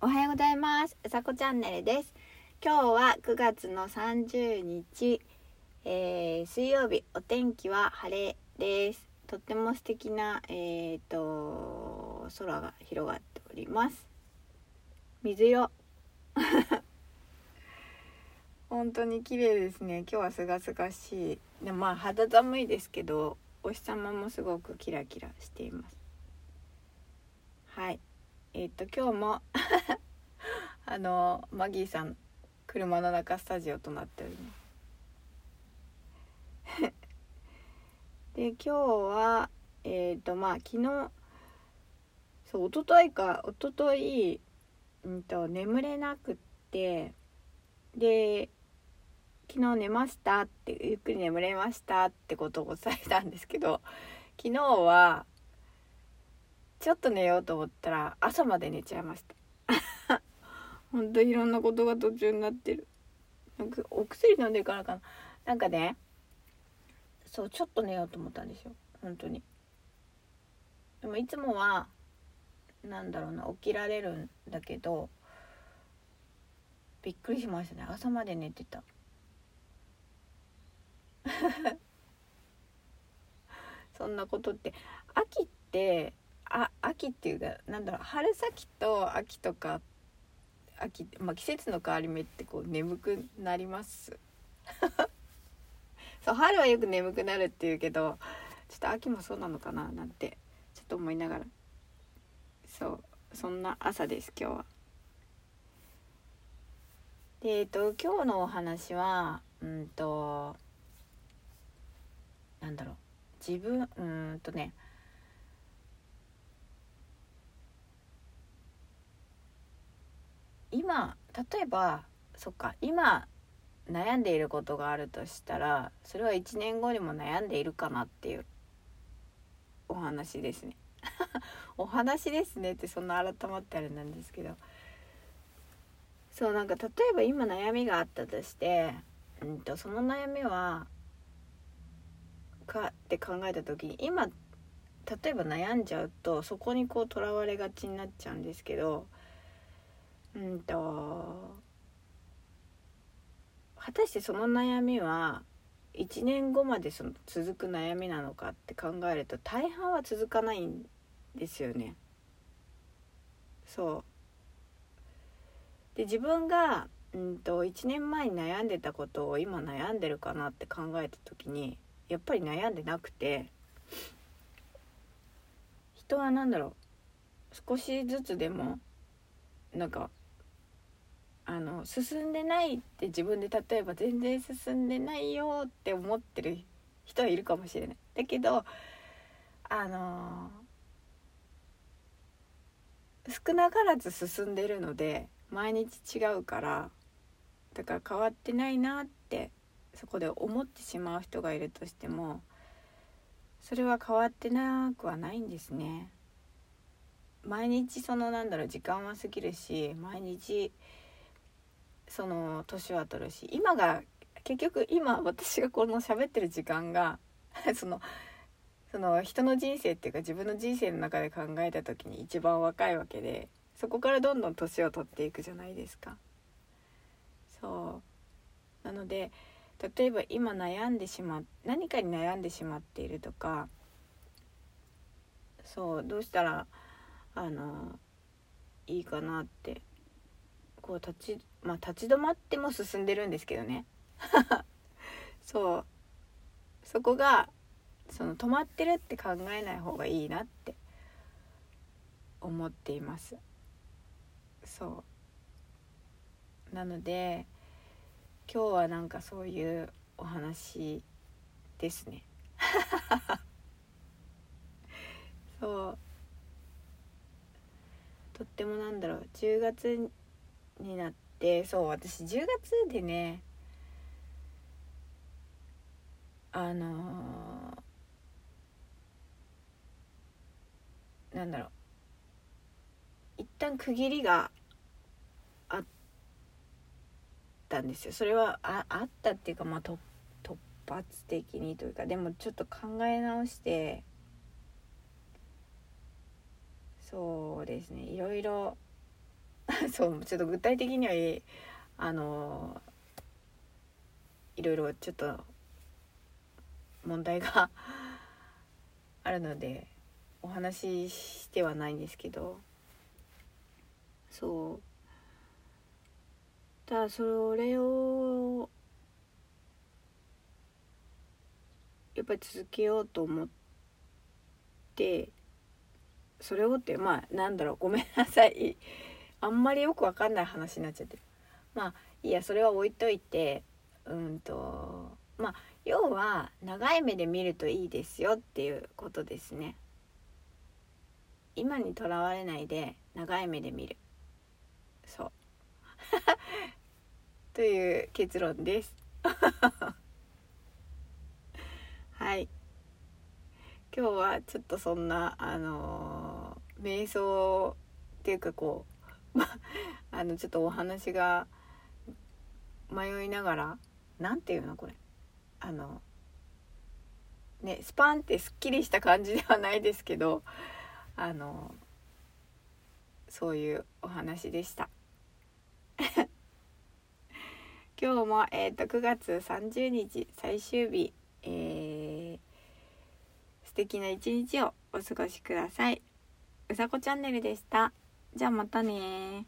おはようございます。うさこチャンネルです。今日は9月の30日、えー、水曜日。お天気は晴れです。とっても素敵なえっ、ー、と空が広がっております。水色。本当に綺麗ですね。今日はすがすがしい。でまあ肌寒いですけどお日様もすごくキラキラしています。はい。えっ、と今日も あのマギーさん車の中スタジオとなっております。で今日はえっ、とまあ昨日そう一昨日か一昨日うんと眠れなくってで昨日寝ましたってゆっくり眠れましたってことを伝えたんですけど昨日はちょっと寝ようと思ったら朝まで寝ちゃいました。ほんといろんなことが途中になってる。お薬飲んでるからかな。なんかねそうちょっと寝ようと思ったんですよ。本当に。でもいつもはなんだろうな起きられるんだけどびっくりしましたね。朝まで寝てた。そんなことって秋ってあ秋っていうかなんだろう春先と秋とか秋、まあ、季節の変わり目ってこう眠くなります そう春はよく眠くなるっていうけどちょっと秋もそうなのかななんてちょっと思いながらそうそんな朝です今日は。でえっと今日のお話はうんとなんだろう自分うんとね今例えばそっか今悩んでいることがあるとしたらそれは1年後にも悩んでいるかなっていうお話ですね。お話ですねってそんな改まってあれなんですけど。そうなんか例えば今悩みがあったとして、うんと、その悩みはかって考えた時に今例えば悩んじゃうとそこにこうとらわれがちになっちゃうんですけどうんと果たしてその悩みは1年後までその続く悩みなのかって考えると大半は続かないんですよね。そうで自分がうんと1年前に悩んでたことを今悩んでるかなって考えた時にやっぱり悩んでなくて人は何だろう少しずつでもなんかあの進んでないって自分で例えば全然進んでないよって思ってる人はいるかもしれない。だけどあの少なからず進んでるので毎日違うからだから変わってないなってそこで思ってしまう人がいるとしてもそれは変わってなくはないんですね。毎日そのなんだろう時間は過ぎるし毎日その年は取るし今が結局今私がこの喋ってる時間が そのその人の人生っていうか自分の人生の中で考えた時に一番若いわけでそこからどんどん年を取っていくじゃないですか。そうなので例えば今悩んでしま何かに悩んでしまっているとかそうどうしたらあのいいかなってこう立ちまあ立ち止まっても進んでるんですけどね。そう。そこがその止まってるって考えない方がいいなって思っています。そう。なので今日はなんかそういうお話ですね。そう。とってもなんだろう。10月になってそう私10月でねあのー、なんだろう。一旦区切りがあったんですよ。それはああったっていうかまあ突発的にというかでもちょっと考え直してそうですね。いろいろ そうちょっと具体的にはあのいろいろちょっと問題が あるのでお話ししてはないんですけど。そう。ただそれをやっぱり続けようと思ってそれをってまあなんだろうごめんなさい。あんまりよくわかんない話になっちゃって。まあいやそれは置いといて。うんとまあ要は長い目で見るといいですよっていうことですね。今にとらわれないで長い目で見る。そう。という結論です。はい。今日はちょっとそんなあのー、瞑想っていうかこう あのちょっとお話が迷いながら何て言うのこれあのねスパンってすっきりした感じではないですけどあのそういうお話でした 今日も、えーと、と9月30日最終日えー、素敵な一日をお過ごしください。うさこチャンネルでした。じゃあまたね